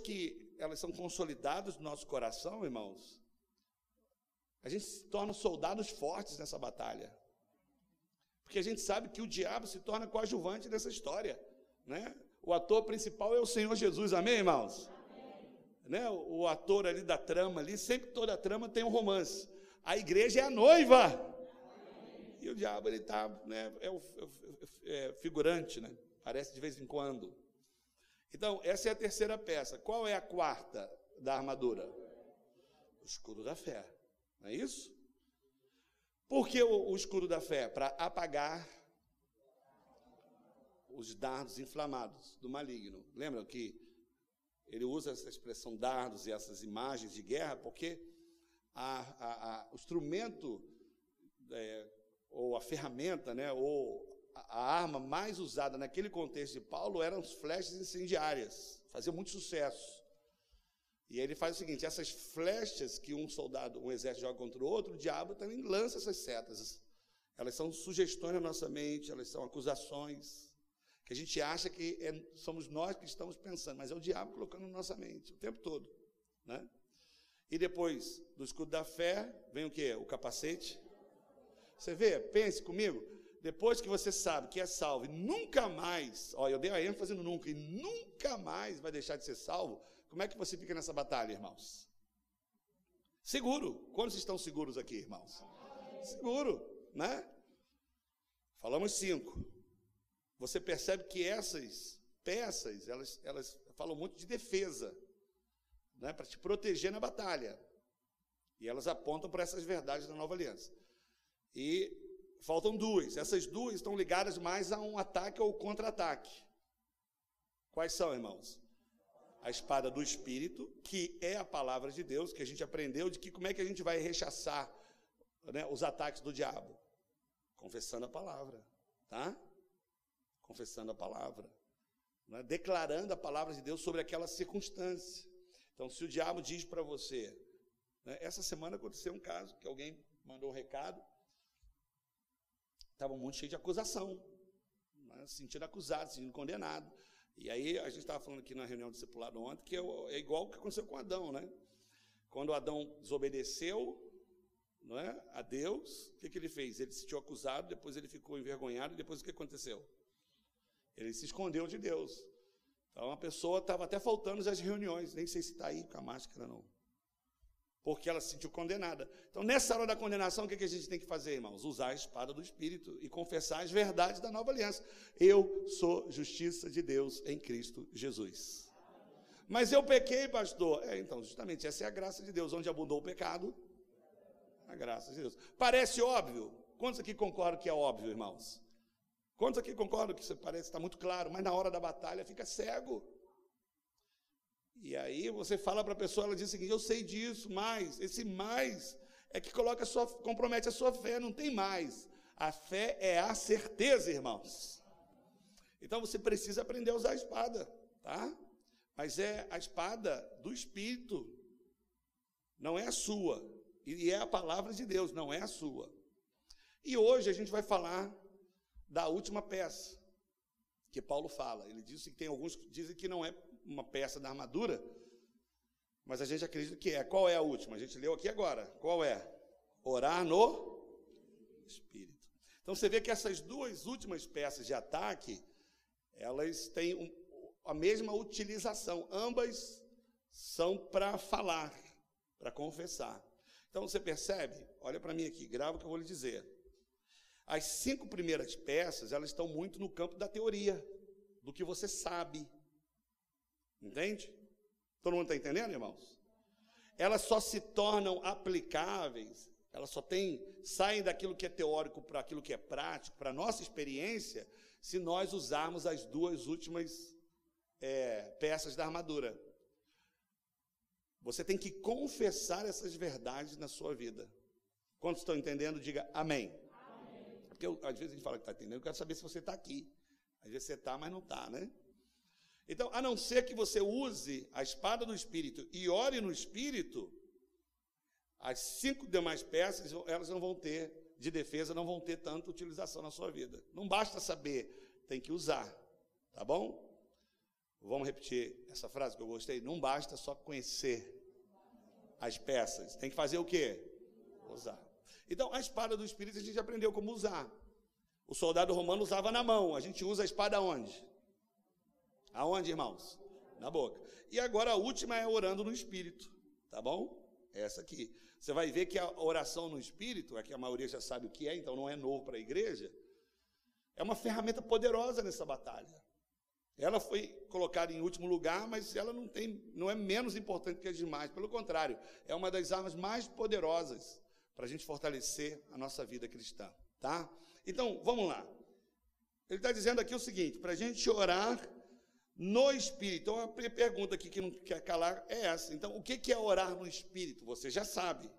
que elas são consolidadas no nosso coração, irmãos, a gente se torna soldados fortes nessa batalha. Porque a gente sabe que o diabo se torna coadjuvante nessa história. Né? O ator principal é o Senhor Jesus, amém, irmãos? Amém. Né? O, ator ali da trama ali, sempre toda a trama tem um romance. A igreja é a noiva. Amém. E o diabo ele está, né, é o é, é figurante, né? Aparece de vez em quando. Então, essa é a terceira peça. Qual é a quarta da armadura? O escudo da fé. Não é isso? Por que o, o escudo da fé? Para apagar os dardos inflamados do maligno. Lembra que ele usa essa expressão dardos e essas imagens de guerra porque a, a, a, o instrumento é, ou a ferramenta, né, ou a arma mais usada naquele contexto de Paulo eram as flechas incendiárias. Fazia muito sucesso. E aí ele faz o seguinte: essas flechas que um soldado, um exército joga contra o outro, o diabo também lança essas setas. Elas são sugestões na nossa mente, elas são acusações, que a gente acha que é, somos nós que estamos pensando, mas é o diabo colocando na nossa mente o tempo todo. Né? E depois do escudo da fé, vem o que? O capacete. Você vê, pense comigo, depois que você sabe que é salvo e nunca mais, ó, eu dei a ênfase no nunca, e nunca mais vai deixar de ser salvo, como é que você fica nessa batalha, irmãos? Seguro. Quantos estão seguros aqui, irmãos? Seguro, né? Falamos cinco. Você percebe que essas peças, elas, elas falam muito de defesa, né? Para te proteger na batalha. E elas apontam para essas verdades da nova aliança. E faltam duas. Essas duas estão ligadas mais a um ataque ou contra-ataque. Quais são, irmãos? a espada do Espírito, que é a palavra de Deus, que a gente aprendeu de que como é que a gente vai rechaçar né, os ataques do diabo? Confessando a palavra, tá? Confessando a palavra. Né, declarando a palavra de Deus sobre aquela circunstância. Então, se o diabo diz para você, né, essa semana aconteceu um caso que alguém mandou um recado, estava muito cheio de acusação, né, se sentindo acusado, se sentindo condenado. E aí a gente estava falando aqui na reunião do discipulado ontem que é, igual o que aconteceu com Adão, né? Quando Adão desobedeceu não é, a Deus, o que, que ele fez? Ele se sentiu acusado, depois ele ficou envergonhado, e depois o que aconteceu? Ele se escondeu de Deus. Então a pessoa estava até faltando as reuniões, nem sei se está aí com a máscara, não porque ela se sentiu condenada. Então, nessa hora da condenação, o que a gente tem que fazer, irmãos? Usar a espada do Espírito e confessar as verdades da nova aliança. Eu sou justiça de Deus em Cristo Jesus. Mas eu pequei, pastor. É, então, justamente, essa é a graça de Deus. Onde abundou o pecado, a graça de Deus. Parece óbvio. Quantos aqui concordam que é óbvio, irmãos? Quantos aqui concordam que isso parece estar muito claro, mas na hora da batalha fica cego? E aí você fala para a pessoa, ela diz o seguinte: eu sei disso, mas esse mais é que coloca sua, compromete a sua fé, não tem mais. A fé é a certeza, irmãos. Então você precisa aprender a usar a espada, tá? Mas é a espada do Espírito, não é a sua. E é a palavra de Deus, não é a sua. E hoje a gente vai falar da última peça que Paulo fala. Ele disse que tem alguns que dizem que não é uma peça da armadura, mas a gente acredita que é. Qual é a última? A gente leu aqui agora. Qual é? Orar no Espírito. Então você vê que essas duas últimas peças de ataque, elas têm um, a mesma utilização. Ambas são para falar, para confessar. Então você percebe? Olha para mim aqui, grava o que eu vou lhe dizer. As cinco primeiras peças, elas estão muito no campo da teoria, do que você sabe, Entende? Todo mundo está entendendo, irmãos? Elas só se tornam aplicáveis, elas só têm, saem daquilo que é teórico para aquilo que é prático, para a nossa experiência, se nós usarmos as duas últimas é, peças da armadura. Você tem que confessar essas verdades na sua vida. Quantos estão entendendo, diga amém. amém. Porque eu, às vezes a gente fala que está entendendo, eu quero saber se você está aqui. Às vezes você está, mas não está, né? Então, a não ser que você use a espada do Espírito e ore no Espírito, as cinco demais peças, elas não vão ter, de defesa, não vão ter tanta utilização na sua vida. Não basta saber, tem que usar, tá bom? Vamos repetir essa frase que eu gostei? Não basta só conhecer as peças, tem que fazer o quê? Usar. Então, a espada do Espírito a gente aprendeu como usar. O soldado romano usava na mão, a gente usa a espada onde? Aonde, irmãos? Na boca. E agora a última é orando no Espírito, tá bom? Essa aqui. Você vai ver que a oração no Espírito, é que a maioria já sabe o que é, então não é novo para a igreja, é uma ferramenta poderosa nessa batalha. Ela foi colocada em último lugar, mas ela não, tem, não é menos importante que as demais. Pelo contrário, é uma das armas mais poderosas para a gente fortalecer a nossa vida cristã. Tá? Então, vamos lá. Ele está dizendo aqui o seguinte: para a gente orar no Espírito. Então, a pergunta aqui que não quer calar é essa. Então, o que é orar no Espírito? Você já sabe.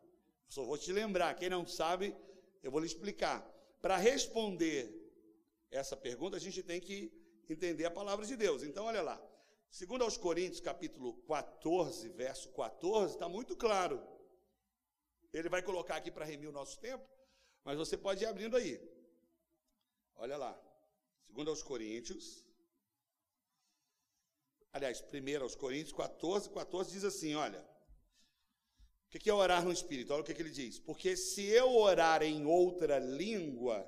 Só vou te lembrar. Quem não sabe, eu vou lhe explicar. Para responder essa pergunta, a gente tem que entender a palavra de Deus. Então, olha lá. Segundo aos Coríntios, capítulo 14, verso 14, está muito claro. Ele vai colocar aqui para remir o nosso tempo, mas você pode ir abrindo aí. Olha lá. Segundo aos Coríntios, aliás, primeiro aos Coríntios 14, 14 diz assim, olha, o que é orar no Espírito? Olha o que ele diz. Porque se eu orar em outra língua,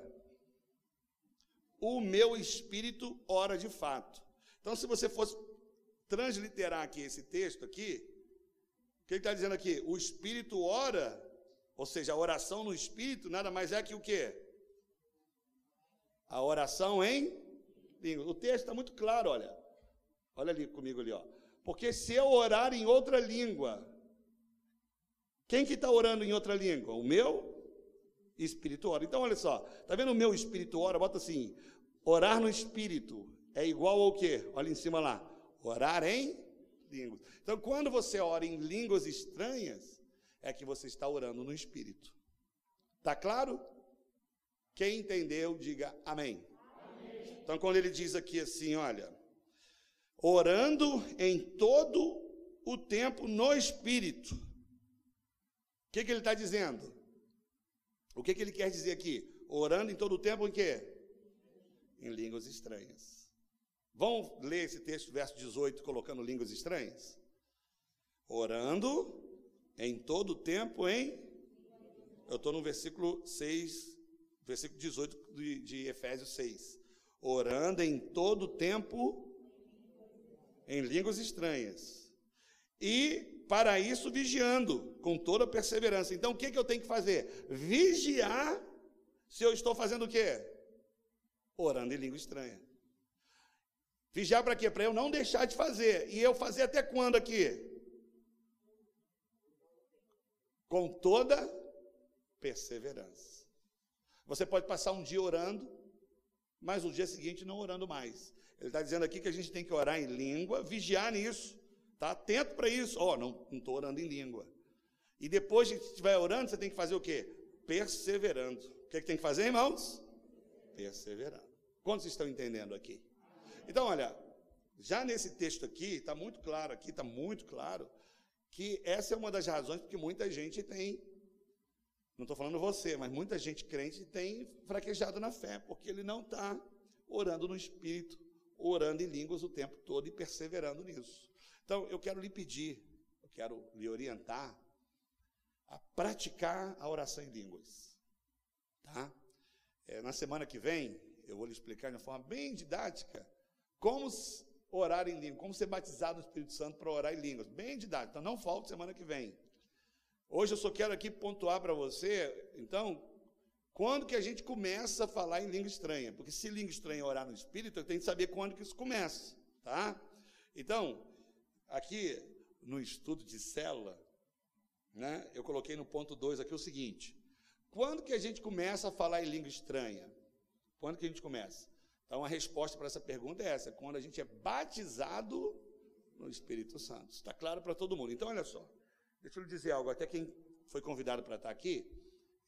o meu espírito ora de fato. Então, se você fosse transliterar aqui esse texto aqui, o que ele está dizendo aqui? O espírito ora, ou seja, a oração no espírito nada mais é que o quê? A oração em língua. O texto está muito claro, olha. Olha ali comigo ali, ó. Porque se eu orar em outra língua, quem que está orando em outra língua? O meu espírito ora. Então, olha só, tá vendo o meu espírito ora? Bota assim: orar no espírito é igual ao quê? Olha em cima lá. Orar em línguas. Então, quando você ora em línguas estranhas, é que você está orando no espírito. Tá claro? Quem entendeu, diga amém. amém. Então, quando ele diz aqui assim, olha, orando em todo o tempo no espírito. O que, que ele está dizendo? O que, que ele quer dizer aqui? Orando em todo o tempo em quê? Em línguas estranhas. Vamos ler esse texto, verso 18, colocando línguas estranhas? Orando em todo o tempo em. Eu estou no versículo 6, versículo 18 de, de Efésios 6. Orando em todo o tempo em línguas estranhas. E para isso vigiando com toda perseverança. Então o que, que eu tenho que fazer? Vigiar se eu estou fazendo o quê? Orando em língua estranha. Vigiar para quê? Para eu não deixar de fazer. E eu fazer até quando aqui? Com toda perseverança. Você pode passar um dia orando, mas no dia seguinte não orando mais. Ele está dizendo aqui que a gente tem que orar em língua, vigiar nisso Está atento para isso. Ó, oh, não estou orando em língua. E depois que estiver orando, você tem que fazer o quê? Perseverando. O que, é que tem que fazer, irmãos? Perseverando. Quantos estão entendendo aqui? Então, olha, já nesse texto aqui, está muito claro aqui, está muito claro, que essa é uma das razões porque muita gente tem, não estou falando você, mas muita gente crente tem fraquejado na fé, porque ele não está orando no Espírito, orando em línguas o tempo todo e perseverando nisso. Então, eu quero lhe pedir, eu quero lhe orientar a praticar a oração em línguas. Tá? É, na semana que vem, eu vou lhe explicar de uma forma bem didática como orar em línguas, como ser batizado no Espírito Santo para orar em línguas. Bem didático. Então, não falte semana que vem. Hoje eu só quero aqui pontuar para você, então, quando que a gente começa a falar em língua estranha? Porque se língua estranha é orar no Espírito, eu tenho que saber quando que isso começa, tá? Então, Aqui no estudo de célula, né, eu coloquei no ponto 2 aqui o seguinte: quando que a gente começa a falar em língua estranha? Quando que a gente começa? Então a resposta para essa pergunta é essa: quando a gente é batizado no Espírito Santo. Está claro para todo mundo. Então, olha só, deixa eu lhe dizer algo, até quem foi convidado para estar aqui,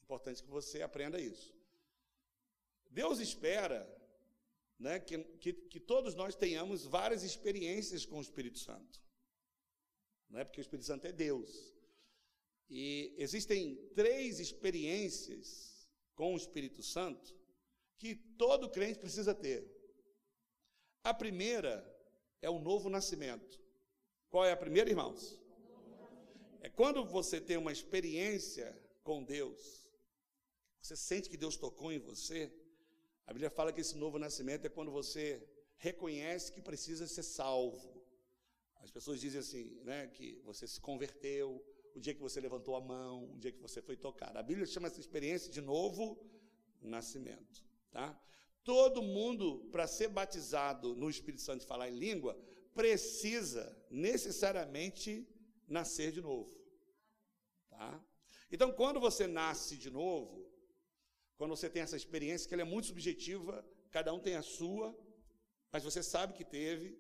importante que você aprenda isso. Deus espera né, que, que, que todos nós tenhamos várias experiências com o Espírito Santo não é porque o Espírito Santo é Deus. E existem três experiências com o Espírito Santo que todo crente precisa ter. A primeira é o novo nascimento. Qual é a primeira, irmãos? É quando você tem uma experiência com Deus, você sente que Deus tocou em você. A Bíblia fala que esse novo nascimento é quando você reconhece que precisa ser salvo. As pessoas dizem assim, né, que você se converteu, o dia que você levantou a mão, o dia que você foi tocado. A Bíblia chama essa experiência de novo nascimento, tá? Todo mundo para ser batizado no Espírito Santo e falar em língua precisa necessariamente nascer de novo, tá? Então, quando você nasce de novo, quando você tem essa experiência que ela é muito subjetiva, cada um tem a sua, mas você sabe que teve,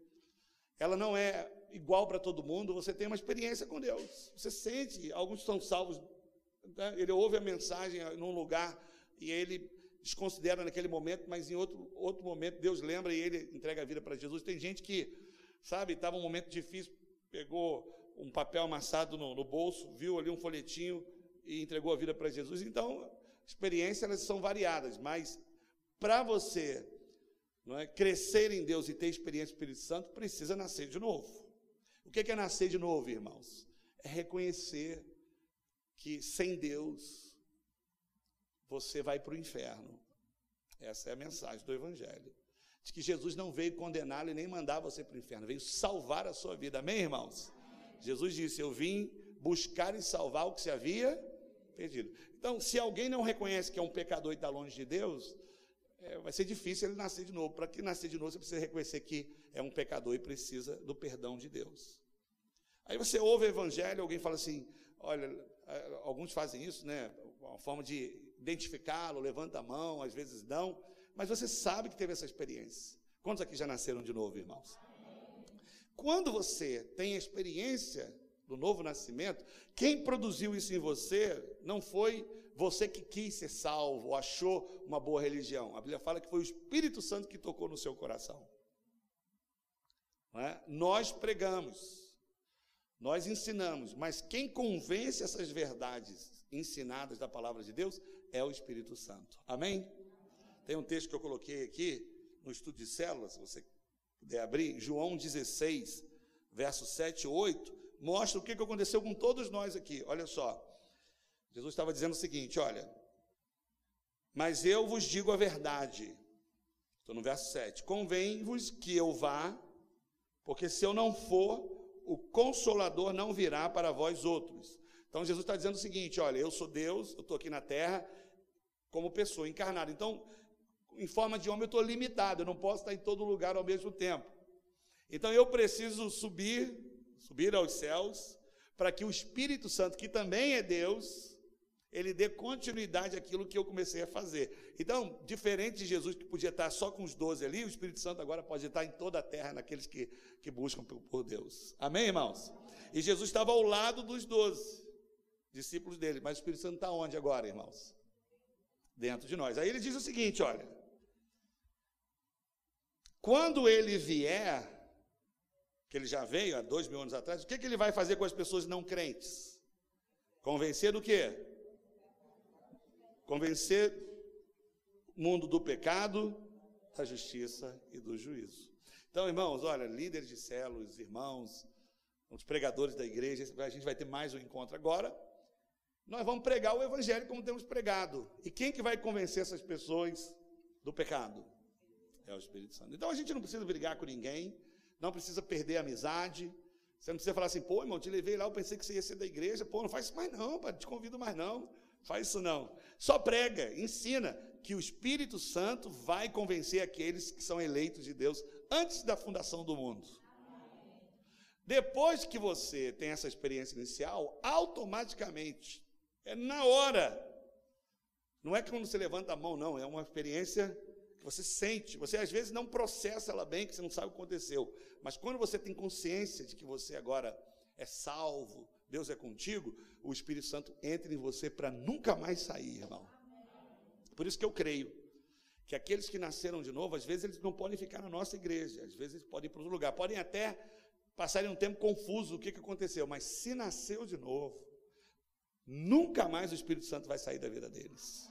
ela não é igual para todo mundo, você tem uma experiência com Deus. Você sente, alguns estão salvos, né? ele ouve a mensagem num lugar e ele desconsidera naquele momento, mas em outro, outro momento Deus lembra e ele entrega a vida para Jesus. Tem gente que, sabe, estava um momento difícil, pegou um papel amassado no, no bolso, viu ali um folhetinho e entregou a vida para Jesus. Então, experiências elas são variadas, mas para você não é, crescer em Deus e ter experiência do Espírito Santo, precisa nascer de novo. O que é nascer de novo, irmãos? É reconhecer que sem Deus você vai para o inferno. Essa é a mensagem do Evangelho. De que Jesus não veio condená-lo e nem mandar você para o inferno, veio salvar a sua vida. Amém, irmãos? Amém. Jesus disse: Eu vim buscar e salvar o que se havia perdido. Então, se alguém não reconhece que é um pecador e está longe de Deus, é, vai ser difícil ele nascer de novo. Para que nascer de novo, você precisa reconhecer que é um pecador e precisa do perdão de Deus. Aí você ouve o evangelho, alguém fala assim: olha, alguns fazem isso, né? Uma forma de identificá-lo, levanta a mão, às vezes não, mas você sabe que teve essa experiência. Quantos aqui já nasceram de novo, irmãos? Quando você tem a experiência do novo nascimento, quem produziu isso em você não foi você que quis ser salvo, ou achou uma boa religião. A Bíblia fala que foi o Espírito Santo que tocou no seu coração. É? Nós pregamos, nós ensinamos, mas quem convence essas verdades ensinadas da palavra de Deus é o Espírito Santo. Amém? Tem um texto que eu coloquei aqui no estudo de células, se você puder abrir, João 16, versos 7 e 8, mostra o que aconteceu com todos nós aqui. Olha só. Jesus estava dizendo o seguinte: olha, mas eu vos digo a verdade. Estou no verso 7. Convém-vos que eu vá, porque se eu não for, o consolador não virá para vós outros. Então Jesus está dizendo o seguinte: olha, eu sou Deus, eu estou aqui na terra como pessoa encarnada. Então, em forma de homem, eu estou limitado, eu não posso estar em todo lugar ao mesmo tempo. Então eu preciso subir, subir aos céus, para que o Espírito Santo, que também é Deus, ele dê continuidade àquilo que eu comecei a fazer. Então, diferente de Jesus, que podia estar só com os doze ali, o Espírito Santo agora pode estar em toda a terra, naqueles que, que buscam por Deus. Amém, irmãos? E Jesus estava ao lado dos doze discípulos dele, mas o Espírito Santo está onde agora, irmãos? Dentro de nós. Aí ele diz o seguinte: olha, quando ele vier, que ele já veio há dois mil anos atrás, o que, que ele vai fazer com as pessoas não crentes? Convencer do quê? Convencer o mundo do pecado, da justiça e do juízo. Então, irmãos, olha, líderes de células, irmãos, os pregadores da igreja, a gente vai ter mais um encontro agora. Nós vamos pregar o evangelho como temos pregado. E quem que vai convencer essas pessoas do pecado? É o Espírito Santo. Então a gente não precisa brigar com ninguém, não precisa perder a amizade. Você não precisa falar assim, pô, irmão, te levei lá, eu pensei que você ia ser da igreja. Pô, não faz isso mais não, pai, te convido mais não. Faz isso não. Só prega, ensina que o Espírito Santo vai convencer aqueles que são eleitos de Deus antes da fundação do mundo. Depois que você tem essa experiência inicial, automaticamente, é na hora. Não é quando você levanta a mão, não, é uma experiência você sente, você às vezes não processa ela bem, que você não sabe o que aconteceu. Mas quando você tem consciência de que você agora é salvo, Deus é contigo, o Espírito Santo entra em você para nunca mais sair, irmão. Por isso que eu creio que aqueles que nasceram de novo, às vezes eles não podem ficar na nossa igreja, às vezes eles podem ir para outro lugar, podem até passarem um tempo confuso o que, que aconteceu, mas se nasceu de novo, nunca mais o Espírito Santo vai sair da vida deles.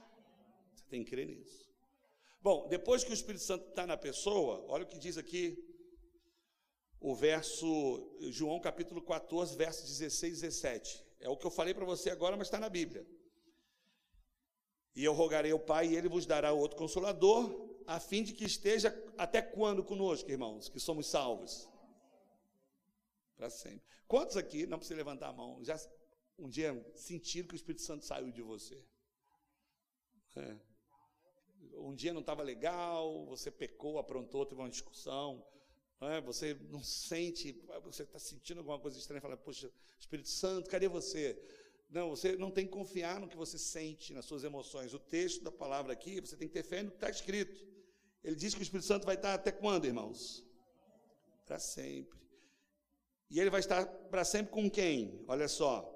Você tem que crer nisso. Bom, depois que o Espírito Santo está na pessoa, olha o que diz aqui o verso, João capítulo 14, versos 16 e 17. É o que eu falei para você agora, mas está na Bíblia. E eu rogarei ao Pai, e ele vos dará outro consolador, a fim de que esteja até quando conosco, irmãos, que somos salvos? Para sempre. Quantos aqui, não precisa levantar a mão, já um dia sentiram que o Espírito Santo saiu de você? É. Um dia não estava legal, você pecou, aprontou, teve uma discussão, não é? você não sente, você está sentindo alguma coisa estranha, fala, poxa, Espírito Santo, cadê você? Não, você não tem que confiar no que você sente, nas suas emoções. O texto da palavra aqui, você tem que ter fé no que está escrito. Ele diz que o Espírito Santo vai estar até quando, irmãos? Para sempre. E ele vai estar para sempre com quem? Olha só.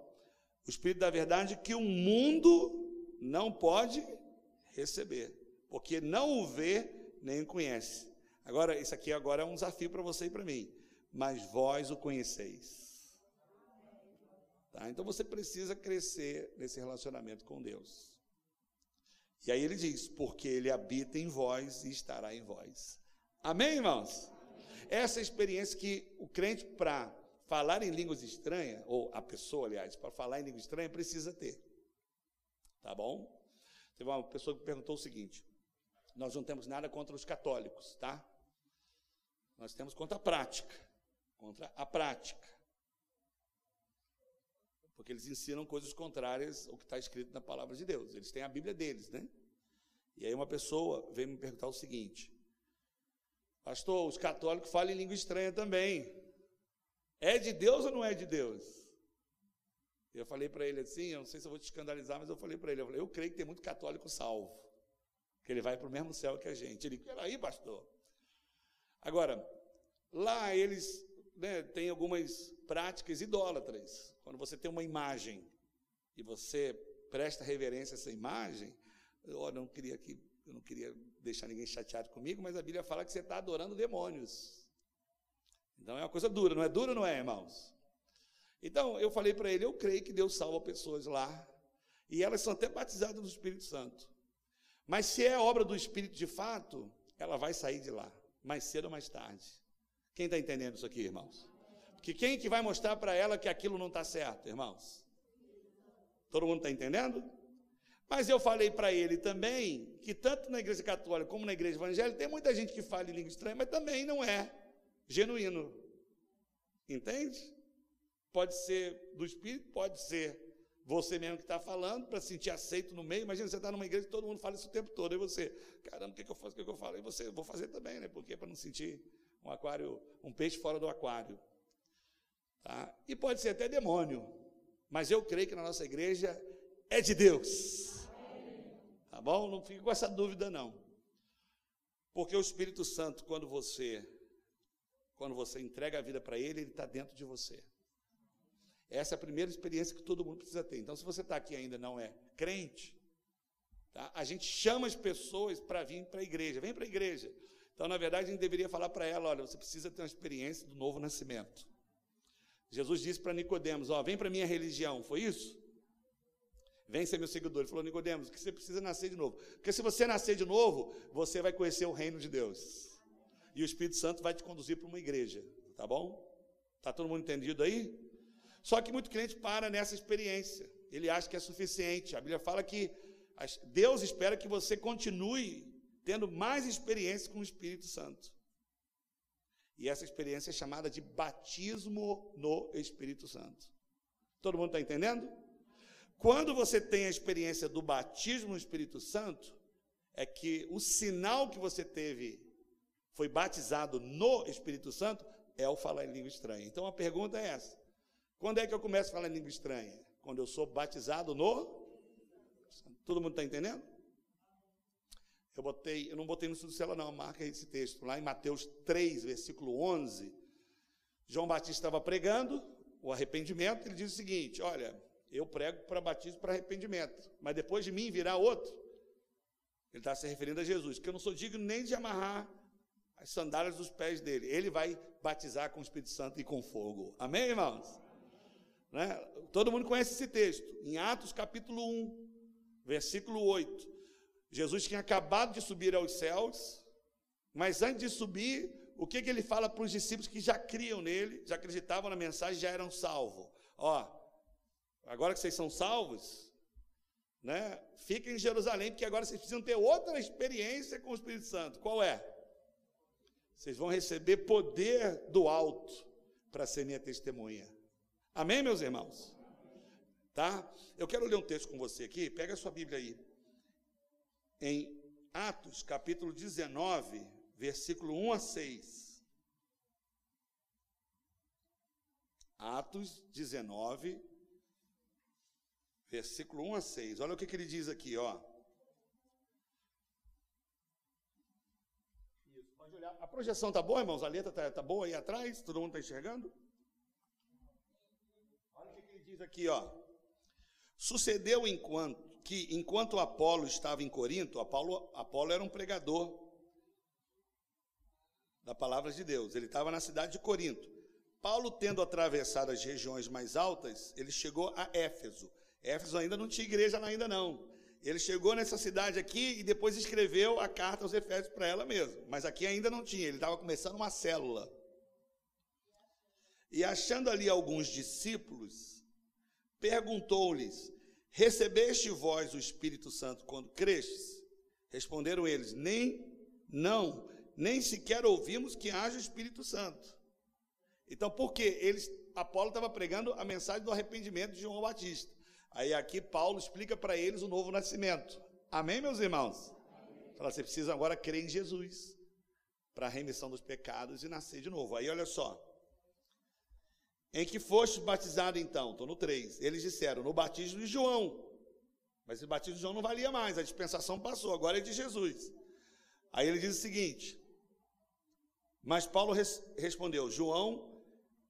O Espírito da verdade que o mundo não pode receber, porque não o vê nem o conhece. Agora, isso aqui agora é um desafio para você e para mim. Mas vós o conheceis. Tá? Então você precisa crescer nesse relacionamento com Deus. E aí ele diz: porque ele habita em vós e estará em vós. Amém, irmãos? Essa é experiência que o crente, para falar em línguas estranhas, ou a pessoa, aliás, para falar em língua estranha, precisa ter. Tá bom? Teve uma pessoa que perguntou o seguinte: nós não temos nada contra os católicos, tá? Nós temos contra a prática. Contra a prática. Porque eles ensinam coisas contrárias ao que está escrito na palavra de Deus. Eles têm a Bíblia deles, né? E aí uma pessoa veio me perguntar o seguinte: Pastor, os católicos falam em língua estranha também. É de Deus ou não é de Deus? Eu falei para ele assim, eu não sei se eu vou te escandalizar, mas eu falei para ele, eu, falei, eu creio que tem muito católico salvo, que ele vai para o mesmo céu que a gente. Ele, peraí, pastor. Agora, lá eles né, têm algumas práticas idólatras. Quando você tem uma imagem e você presta reverência a essa imagem, eu não queria que eu não queria deixar ninguém chateado comigo, mas a Bíblia fala que você está adorando demônios. Então é uma coisa dura, não é dura, não é, irmãos? Então eu falei para ele, eu creio que Deus salva pessoas lá e elas são até batizadas no Espírito Santo. Mas se é obra do Espírito de fato, ela vai sair de lá, mais cedo ou mais tarde. Quem está entendendo isso aqui, irmãos? Que quem que vai mostrar para ela que aquilo não está certo, irmãos? Todo mundo está entendendo? Mas eu falei para ele também que tanto na igreja católica como na igreja evangélica tem muita gente que fala em língua estranha, mas também não é genuíno. Entende? Pode ser do Espírito, pode ser você mesmo que está falando, para se sentir aceito no meio. Imagina você está numa igreja e todo mundo fala isso o tempo todo. E você, caramba, o que, que eu faço? O que, que eu falo? E você, vou fazer também, né? Porque para não sentir um aquário, um peixe fora do aquário. Tá? E pode ser até demônio, mas eu creio que na nossa igreja é de Deus. Tá bom? Não fique com essa dúvida, não. Porque o Espírito Santo, quando você quando você entrega a vida para Ele, Ele está dentro de você. Essa é a primeira experiência que todo mundo precisa ter. Então, se você está aqui e ainda não é crente, tá? a gente chama as pessoas para vir para a igreja. Vem para a igreja. Então, na verdade, a gente deveria falar para ela: olha, você precisa ter uma experiência do novo nascimento. Jesus disse para Nicodemos: Ó, vem para a minha religião, foi isso? Vem ser meu seguidor. Ele falou, Nicodemos, que você precisa nascer de novo. Porque se você nascer de novo, você vai conhecer o reino de Deus. E o Espírito Santo vai te conduzir para uma igreja. Tá bom? Tá todo mundo entendido aí? Só que muito crente para nessa experiência. Ele acha que é suficiente. A Bíblia fala que Deus espera que você continue tendo mais experiência com o Espírito Santo. E essa experiência é chamada de batismo no Espírito Santo. Todo mundo está entendendo? Quando você tem a experiência do batismo no Espírito Santo, é que o sinal que você teve foi batizado no Espírito Santo é o falar em língua estranha. Então a pergunta é essa: quando é que eu começo a falar língua estranha? Quando eu sou batizado no. Todo mundo está entendendo? Eu botei, eu não botei no estudo cela não, marca esse texto. Lá em Mateus 3, versículo 11, João Batista estava pregando o arrependimento, ele diz o seguinte: "Olha, eu prego para batismo para arrependimento, mas depois de mim virá outro". Ele está se referindo a Jesus, que eu não sou digno nem de amarrar as sandálias dos pés dele. Ele vai batizar com o Espírito Santo e com fogo. Amém, irmãos? Né? Todo mundo conhece esse texto. Em Atos capítulo 1, versículo 8. Jesus tinha acabado de subir aos céus, mas antes de subir, o que, que ele fala para os discípulos que já criam nele, já acreditavam na mensagem, já eram salvos? Ó, agora que vocês são salvos, né? Fiquem em Jerusalém, porque agora vocês precisam ter outra experiência com o Espírito Santo. Qual é? Vocês vão receber poder do alto para ser minha testemunha. Amém, meus irmãos? Tá? Eu quero ler um texto com você aqui. Pega a sua Bíblia aí. Em Atos, capítulo 19, versículo 1 a 6. Atos 19, versículo 1 a 6. Olha o que, que ele diz aqui, ó. A projeção tá boa, irmãos? A letra tá, tá boa aí atrás? Todo mundo está enxergando? Diz aqui, ó. Sucedeu enquanto que enquanto Apolo estava em Corinto, Apolo, Apolo era um pregador da palavra de Deus. Ele estava na cidade de Corinto. Paulo, tendo atravessado as regiões mais altas, ele chegou a Éfeso. Éfeso ainda não tinha igreja ainda não. Ele chegou nessa cidade aqui e depois escreveu a carta aos Efésios para ela mesmo. Mas aqui ainda não tinha, ele estava começando uma célula. E achando ali alguns discípulos, perguntou-lhes: Recebeste vós o Espírito Santo quando crestes? Responderam eles: Nem, não, nem sequer ouvimos que haja o Espírito Santo. Então, por quê? Eles, Apolo estava pregando a mensagem do arrependimento de João Batista. Aí aqui Paulo explica para eles o novo nascimento. Amém, meus irmãos? Fala, você precisa agora crer em Jesus para a remissão dos pecados e nascer de novo. Aí olha só. Em que foste batizado então? Estou no 3. Eles disseram, no batismo de João. Mas o batismo de João não valia mais, a dispensação passou, agora é de Jesus. Aí ele diz o seguinte: mas Paulo res, respondeu: João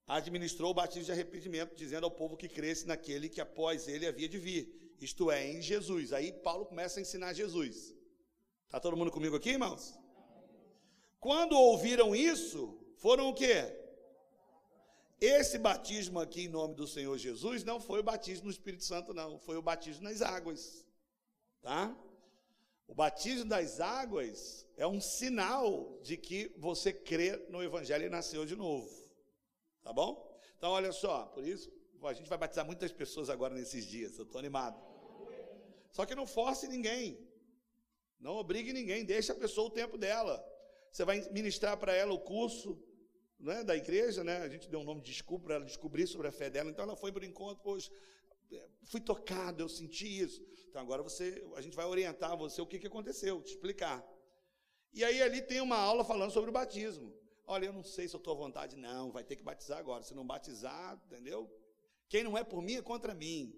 administrou o batismo de arrependimento, dizendo ao povo que cresce naquele que após ele havia de vir, isto é, em Jesus. Aí Paulo começa a ensinar Jesus. Está todo mundo comigo aqui, irmãos? Quando ouviram isso, foram o quê? Esse batismo aqui em nome do Senhor Jesus não foi o batismo no Espírito Santo, não, foi o batismo nas águas. Tá? O batismo das águas é um sinal de que você crê no Evangelho e nasceu de novo. Tá bom? Então, olha só, por isso, a gente vai batizar muitas pessoas agora nesses dias, eu estou animado. Só que não force ninguém, não obrigue ninguém, deixe a pessoa o tempo dela. Você vai ministrar para ela o curso né, da igreja, né? A gente deu um nome de desculpa para ela descobrir sobre a fé dela. Então ela foi para o encontro, pois fui tocado, eu senti isso. Então agora você, a gente vai orientar você o que, que aconteceu, te explicar. E aí ali tem uma aula falando sobre o batismo. Olha, eu não sei se eu estou à vontade, não, vai ter que batizar agora. Se não batizar, entendeu? Quem não é por mim é contra mim.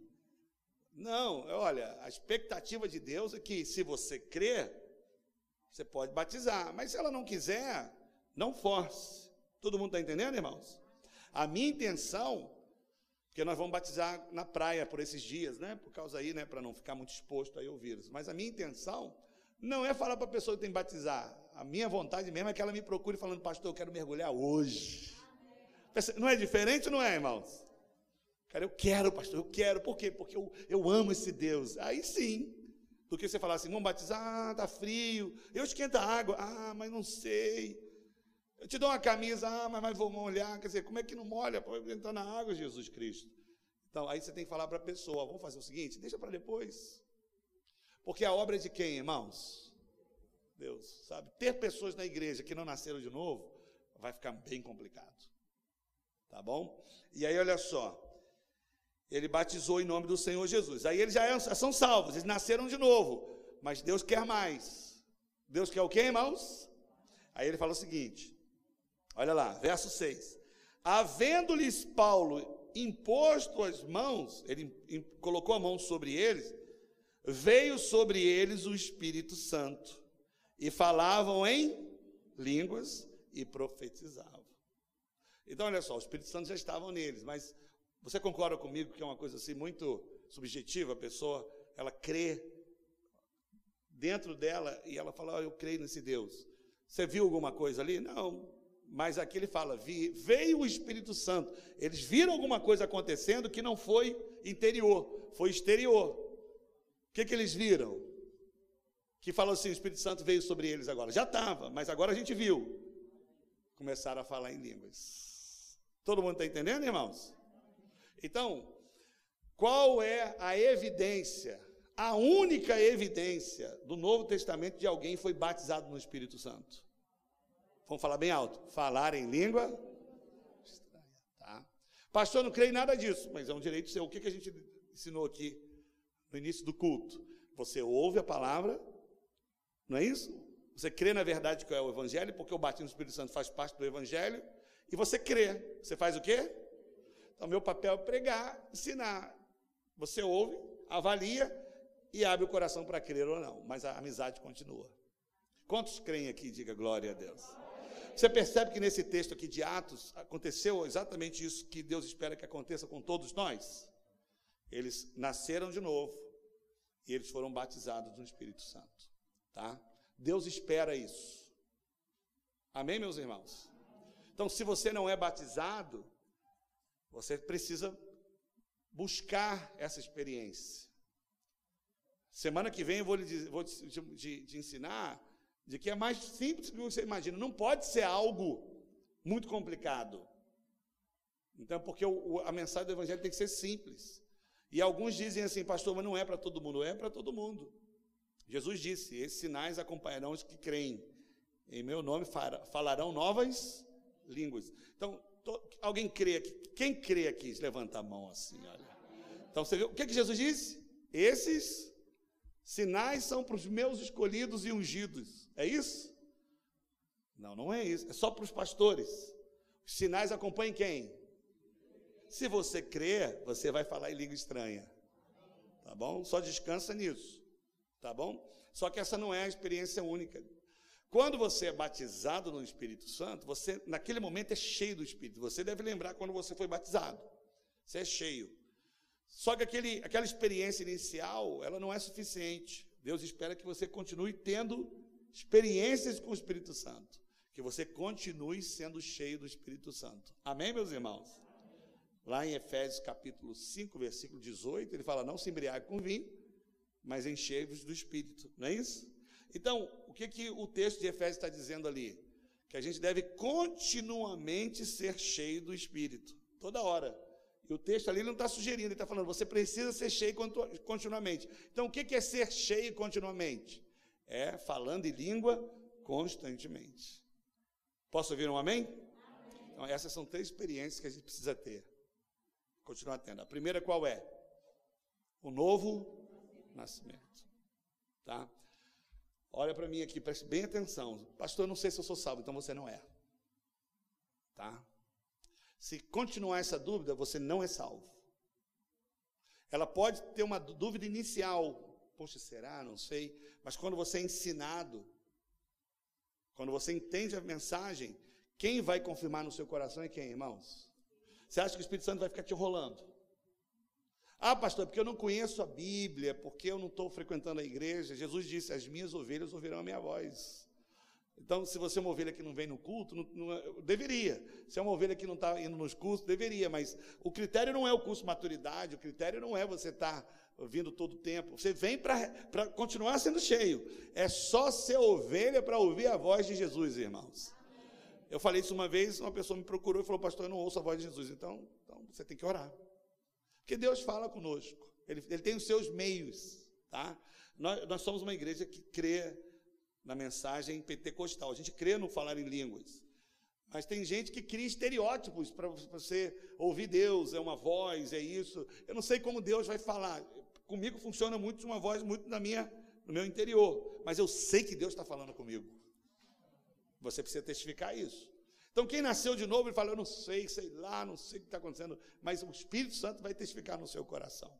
Não, olha, a expectativa de Deus é que se você crer, você pode batizar. Mas se ela não quiser, não force. Todo mundo está entendendo, irmãos? A minha intenção porque nós vamos batizar na praia por esses dias, né? Por causa aí, né? Para não ficar muito exposto aí ao vírus. Mas a minha intenção não é falar para a pessoa que tem que batizar. A minha vontade mesmo é que ela me procure falando, pastor, eu quero mergulhar hoje. Não é diferente, não é, irmãos? Cara, eu quero, pastor, eu quero. Por quê? Porque eu, eu amo esse Deus. Aí sim. Do que você falar assim, vamos batizar, ah, tá frio. Eu esquento a água. Ah, mas não sei. Eu te dou uma camisa, ah, mas, mas vou molhar. Quer dizer, como é que não molha? Pode entrar na água, Jesus Cristo. Então, aí você tem que falar para a pessoa: vamos fazer o seguinte, deixa para depois. Porque a obra é de quem, irmãos? Deus, sabe? Ter pessoas na igreja que não nasceram de novo vai ficar bem complicado. Tá bom? E aí, olha só. Ele batizou em nome do Senhor Jesus. Aí eles já são salvos, eles nasceram de novo. Mas Deus quer mais. Deus quer o quê, irmãos? Aí ele fala o seguinte: Olha lá, verso 6. Havendo-lhes Paulo imposto as mãos, ele colocou a mão sobre eles, veio sobre eles o Espírito Santo, e falavam em línguas e profetizavam. Então, olha só, o Espírito Santo já estava neles, mas você concorda comigo que é uma coisa assim muito subjetiva? A pessoa, ela crê dentro dela e ela fala: oh, Eu creio nesse Deus. Você viu alguma coisa ali? Não, mas aqui ele fala: veio o Espírito Santo. Eles viram alguma coisa acontecendo que não foi interior, foi exterior. O que, que eles viram? Que falou assim: o Espírito Santo veio sobre eles agora. Já estava, mas agora a gente viu. começaram a falar em línguas. Todo mundo está entendendo, irmãos? Então, qual é a evidência, a única evidência do Novo Testamento de alguém foi batizado no Espírito Santo? Vamos falar bem alto. Falar em língua estranha, tá? Pastor, não creio em nada disso, mas é um direito seu. O que, que a gente ensinou aqui no início do culto? Você ouve a palavra, não é isso? Você crê na verdade que é o Evangelho, porque o batismo do Espírito Santo faz parte do Evangelho, e você crê. Você faz o quê? Então, meu papel é pregar, ensinar. Você ouve, avalia e abre o coração para crer ou não, mas a amizade continua. Quantos creem aqui? Diga glória a Deus. Você percebe que nesse texto aqui de Atos aconteceu exatamente isso que Deus espera que aconteça com todos nós? Eles nasceram de novo e eles foram batizados no Espírito Santo, tá? Deus espera isso. Amém, meus irmãos? Então, se você não é batizado, você precisa buscar essa experiência. Semana que vem eu vou, lhe, vou te, te, te ensinar de que é mais simples do que você imagina. Não pode ser algo muito complicado. Então, porque o, a mensagem do Evangelho tem que ser simples. E alguns dizem assim, pastor, mas não é para todo mundo. É para todo mundo. Jesus disse: Esses sinais acompanharão os que creem. Em meu nome falarão novas línguas. Então, to, alguém crê aqui? Quem crê aqui? Levanta a mão assim, olha. Então, você viu? O que, que Jesus disse? Esses sinais são para os meus escolhidos e ungidos. É isso? Não, não é isso. É só para os pastores. Os sinais acompanhem quem? Se você crer, você vai falar em língua estranha. Tá bom? Só descansa nisso. Tá bom? Só que essa não é a experiência única. Quando você é batizado no Espírito Santo, você naquele momento é cheio do Espírito. Você deve lembrar quando você foi batizado. Você é cheio. Só que aquele, aquela experiência inicial, ela não é suficiente. Deus espera que você continue tendo experiências com o Espírito Santo, que você continue sendo cheio do Espírito Santo. Amém, meus irmãos? Lá em Efésios capítulo 5, versículo 18, ele fala: Não se embriague com vinho, mas enchei-vos do Espírito. Não é isso? Então, o que, que o texto de Efésios está dizendo ali? Que a gente deve continuamente ser cheio do Espírito, toda hora. E o texto ali não está sugerindo, ele está falando, você precisa ser cheio continuamente. Então, o que é ser cheio continuamente? É falando em língua constantemente. Posso ouvir um amém? Então, essas são três experiências que a gente precisa ter. Continuar tendo. A primeira qual é? O novo nascimento. Tá? Olha para mim aqui, preste bem atenção. Pastor, eu não sei se eu sou salvo, então você não é. Tá? Se continuar essa dúvida, você não é salvo. Ela pode ter uma dúvida inicial, poxa, será? Não sei. Mas quando você é ensinado, quando você entende a mensagem, quem vai confirmar no seu coração é quem, irmãos? Você acha que o Espírito Santo vai ficar te enrolando? Ah, pastor, porque eu não conheço a Bíblia, porque eu não estou frequentando a igreja. Jesus disse: As minhas ovelhas ouvirão a minha voz. Então, se você é uma ovelha que não vem no culto, não, não, deveria. Se é uma ovelha que não está indo nos cursos, deveria. Mas o critério não é o curso de maturidade, o critério não é você estar tá vindo todo o tempo. Você vem para continuar sendo cheio. É só ser ovelha para ouvir a voz de Jesus, irmãos. Eu falei isso uma vez, uma pessoa me procurou e falou, pastor, eu não ouço a voz de Jesus. Então, então você tem que orar. Porque Deus fala conosco. Ele, ele tem os seus meios. Tá? Nós, nós somos uma igreja que crê na mensagem pentecostal. A gente crê no falar em línguas. Mas tem gente que cria estereótipos para você ouvir Deus, é uma voz, é isso. Eu não sei como Deus vai falar comigo funciona muito uma voz muito na minha, no meu interior, mas eu sei que Deus está falando comigo. Você precisa testificar isso. Então, quem nasceu de novo, ele fala: Eu não sei, sei lá, não sei o que está acontecendo, mas o Espírito Santo vai testificar no seu coração.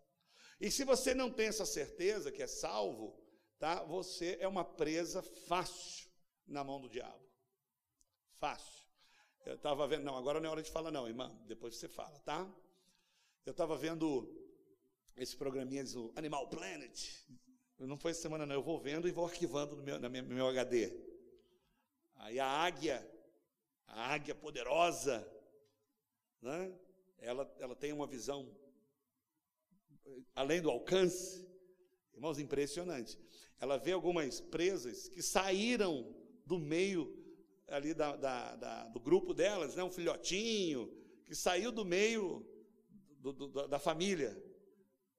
E se você não tem essa certeza que é salvo, tá? Você é uma presa fácil na mão do diabo. Fácil. Eu estava vendo, não, agora não é hora de falar, não, irmã, depois você fala, tá? Eu estava vendo esse programinha do Animal Planet. Não foi essa semana, não. Eu vou vendo e vou arquivando no meu, na minha, no meu HD. Aí a águia, a águia poderosa, né? ela, ela tem uma visão além do alcance. Irmãos, impressionante. Ela vê algumas presas que saíram do meio ali da, da, da, do grupo delas, né, um filhotinho, que saiu do meio do, do, da família,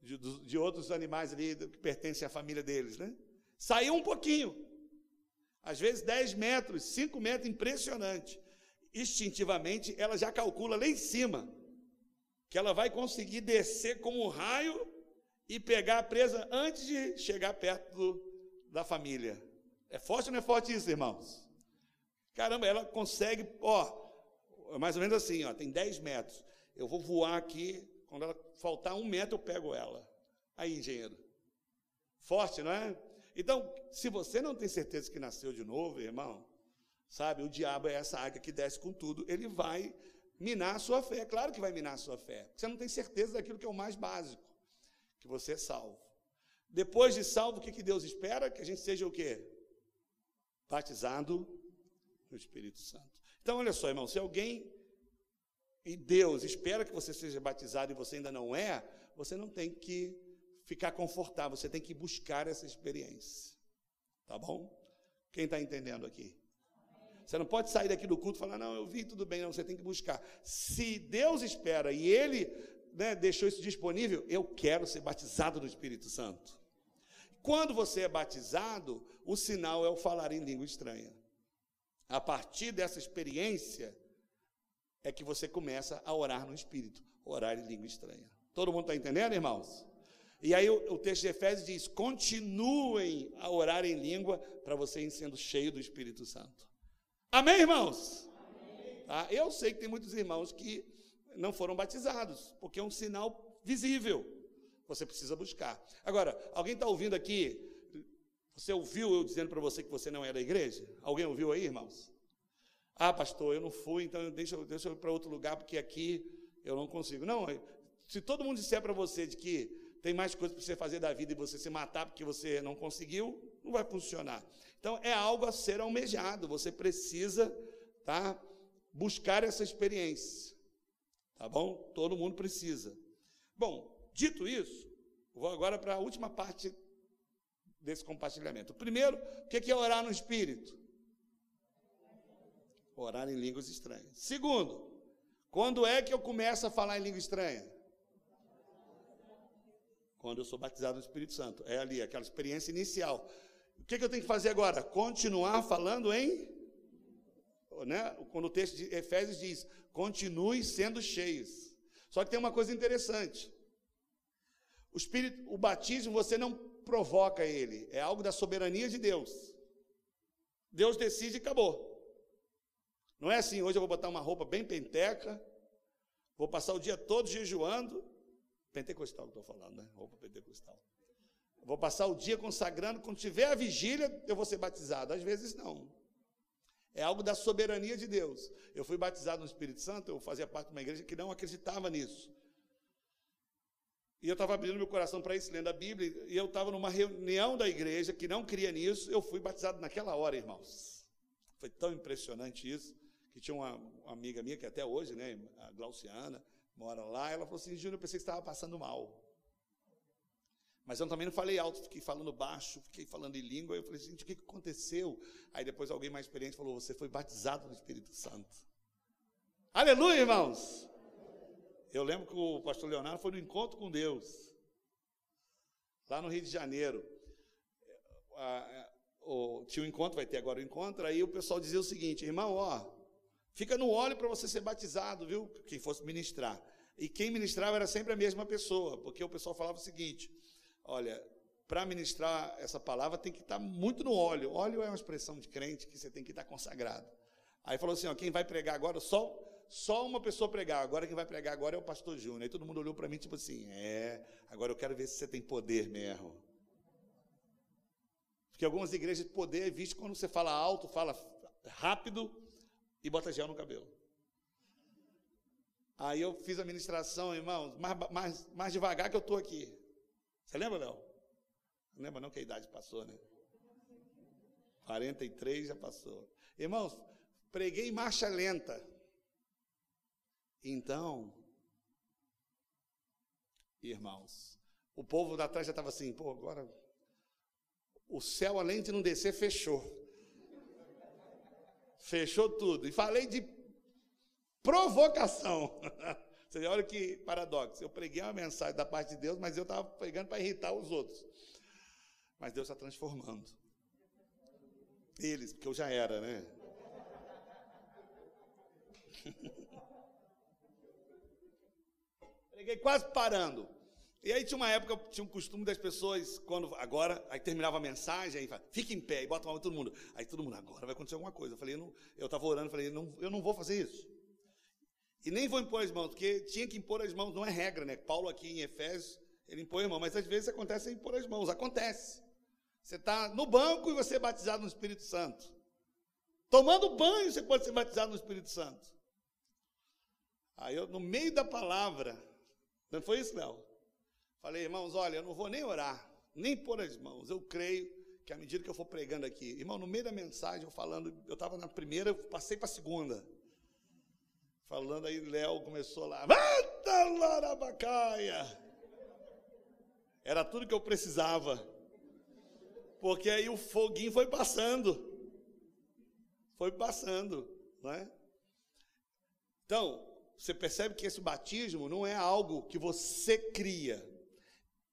de, de, outros animais ali que pertencem à família deles. Né? Saiu um pouquinho, às vezes 10 metros, 5 metros, impressionante. Instintivamente, ela já calcula lá em cima que ela vai conseguir descer como um raio e pegar a presa antes de chegar perto do, da família. É forte ou não é forte isso, irmãos? Caramba, ela consegue, ó, mais ou menos assim, ó, tem 10 metros. Eu vou voar aqui, quando ela faltar um metro, eu pego ela. Aí, engenheiro. Forte, não é? Então, se você não tem certeza que nasceu de novo, irmão, sabe, o diabo é essa águia que desce com tudo, ele vai minar a sua fé. É claro que vai minar a sua fé. Você não tem certeza daquilo que é o mais básico, que você é salvo. Depois de salvo, o que, que Deus espera? Que a gente seja o quê? Batizado no Espírito Santo. Então, olha só, irmão, se alguém e Deus espera que você seja batizado e você ainda não é, você não tem que ficar confortável, você tem que buscar essa experiência. Tá bom? Quem está entendendo aqui? Você não pode sair daqui do culto e falar, não, eu vi, tudo bem, não, você tem que buscar. Se Deus espera e Ele né, deixou isso disponível, eu quero ser batizado no Espírito Santo. Quando você é batizado, o sinal é o falar em língua estranha. A partir dessa experiência é que você começa a orar no Espírito, orar em língua estranha. Todo mundo está entendendo, irmãos? E aí o, o, texto de Efésios diz: continuem a orar em língua para vocês sendo cheios do Espírito Santo. Amém, irmãos? Amém. Tá? Eu sei que tem muitos irmãos que não foram batizados, porque é um sinal visível. Você precisa buscar. Agora, alguém está ouvindo aqui? Você ouviu eu dizendo para você que você não é da igreja? Alguém ouviu aí, irmãos? Ah, pastor, eu não fui, então deixa, deixa eu ir para outro lugar, porque aqui eu não consigo. Não, se todo mundo disser para você de que tem mais coisas para você fazer da vida e você se matar porque você não conseguiu, não vai funcionar. Então, é algo a ser almejado. Você precisa tá, buscar essa experiência. Tá bom? Todo mundo precisa. Bom, Dito isso, vou agora para a última parte desse compartilhamento. Primeiro, o que é orar no Espírito? Orar em línguas estranhas. Segundo, quando é que eu começo a falar em língua estranha? Quando eu sou batizado no Espírito Santo. É ali, aquela experiência inicial. O que, que eu tenho que fazer agora? Continuar falando em. Né? Quando o texto de Efésios diz: continue sendo cheios. Só que tem uma coisa interessante. O, espírito, o batismo você não provoca ele, é algo da soberania de Deus. Deus decide e acabou. Não é assim, hoje eu vou botar uma roupa bem penteca, vou passar o dia todo jejuando. Pentecostal que estou falando, né? Roupa pentecostal. Vou passar o dia consagrando, quando tiver a vigília, eu vou ser batizado. Às vezes não. É algo da soberania de Deus. Eu fui batizado no Espírito Santo, eu fazia parte de uma igreja que não acreditava nisso. E eu estava abrindo meu coração para isso, lendo a Bíblia, e eu estava numa reunião da igreja que não queria nisso, eu fui batizado naquela hora, irmãos. Foi tão impressionante isso, que tinha uma, uma amiga minha, que até hoje, né, a Glauciana, mora lá, ela falou assim, Júnior, eu pensei que estava passando mal. Mas eu também não falei alto, fiquei falando baixo, fiquei falando em língua, eu falei, gente, o que aconteceu? Aí depois alguém mais experiente falou, você foi batizado no Espírito Santo. Aleluia, irmãos! Eu lembro que o pastor Leonardo foi no encontro com Deus, lá no Rio de Janeiro. O, tinha um encontro, vai ter agora o um encontro, aí o pessoal dizia o seguinte, irmão, ó, fica no óleo para você ser batizado, viu? Quem fosse ministrar. E quem ministrava era sempre a mesma pessoa, porque o pessoal falava o seguinte: olha, para ministrar essa palavra tem que estar tá muito no óleo. Óleo é uma expressão de crente que você tem que estar tá consagrado. Aí falou assim: ó, quem vai pregar agora, só só uma pessoa pregar, agora quem vai pregar agora é o pastor Júnior. Aí todo mundo olhou para mim, tipo assim, é, agora eu quero ver se você tem poder mesmo. Porque algumas igrejas de poder é visto quando você fala alto, fala rápido e bota gel no cabelo. Aí eu fiz a ministração, irmãos, mais, mais, mais devagar que eu estou aqui. Você lembra, Léo? Não lembra não que a idade passou, né? 43 já passou. Irmãos, preguei em marcha lenta. Então, irmãos, o povo da trás já estava assim, pô, agora o céu, além de não descer, fechou. Fechou tudo. E falei de provocação. Você olha que paradoxo. Eu preguei uma mensagem da parte de Deus, mas eu estava pregando para irritar os outros. Mas Deus está transformando. Eles, porque eu já era, né? Preguei quase parando. E aí tinha uma época, tinha um costume das pessoas, quando agora, aí terminava a mensagem, aí fala, fica em pé, e bota a mão todo mundo. Aí todo mundo, agora vai acontecer alguma coisa. Eu falei, eu estava orando, falei, não, eu não vou fazer isso. E nem vou impor as mãos, porque tinha que impor as mãos, não é regra, né? Paulo aqui em Efésios, ele impõe as mãos, mas às vezes acontece impor as mãos, acontece. Você está no banco e você é batizado no Espírito Santo. Tomando banho, você pode ser batizado no Espírito Santo. Aí eu, no meio da palavra, não foi isso, Léo? Falei, irmãos, olha, eu não vou nem orar, nem pôr as mãos. Eu creio que à medida que eu for pregando aqui, irmão, no meio da mensagem, eu falando, eu estava na primeira, eu passei para a segunda. Falando aí, Léo começou lá, Vata larabacaia! Era tudo que eu precisava. Porque aí o foguinho foi passando. Foi passando, não é? Então, você percebe que esse batismo não é algo que você cria.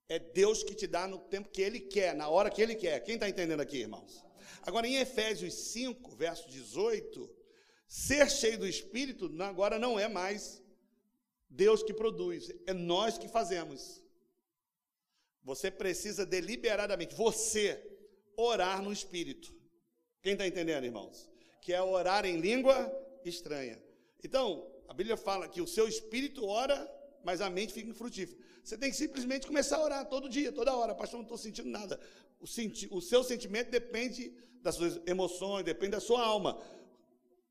É Deus que te dá no tempo que Ele quer, na hora que Ele quer. Quem está entendendo aqui, irmãos? Agora, em Efésios 5, verso 18, Ser cheio do Espírito agora não é mais Deus que produz, é nós que fazemos. Você precisa deliberadamente, você, orar no Espírito. Quem está entendendo, irmãos? Que é orar em língua estranha. Então, a Bíblia fala que o seu espírito ora, mas a mente fica infrutífera. Você tem que simplesmente começar a orar todo dia, toda hora. Pastor, não estou sentindo nada. O, senti o seu sentimento depende das suas emoções, depende da sua alma.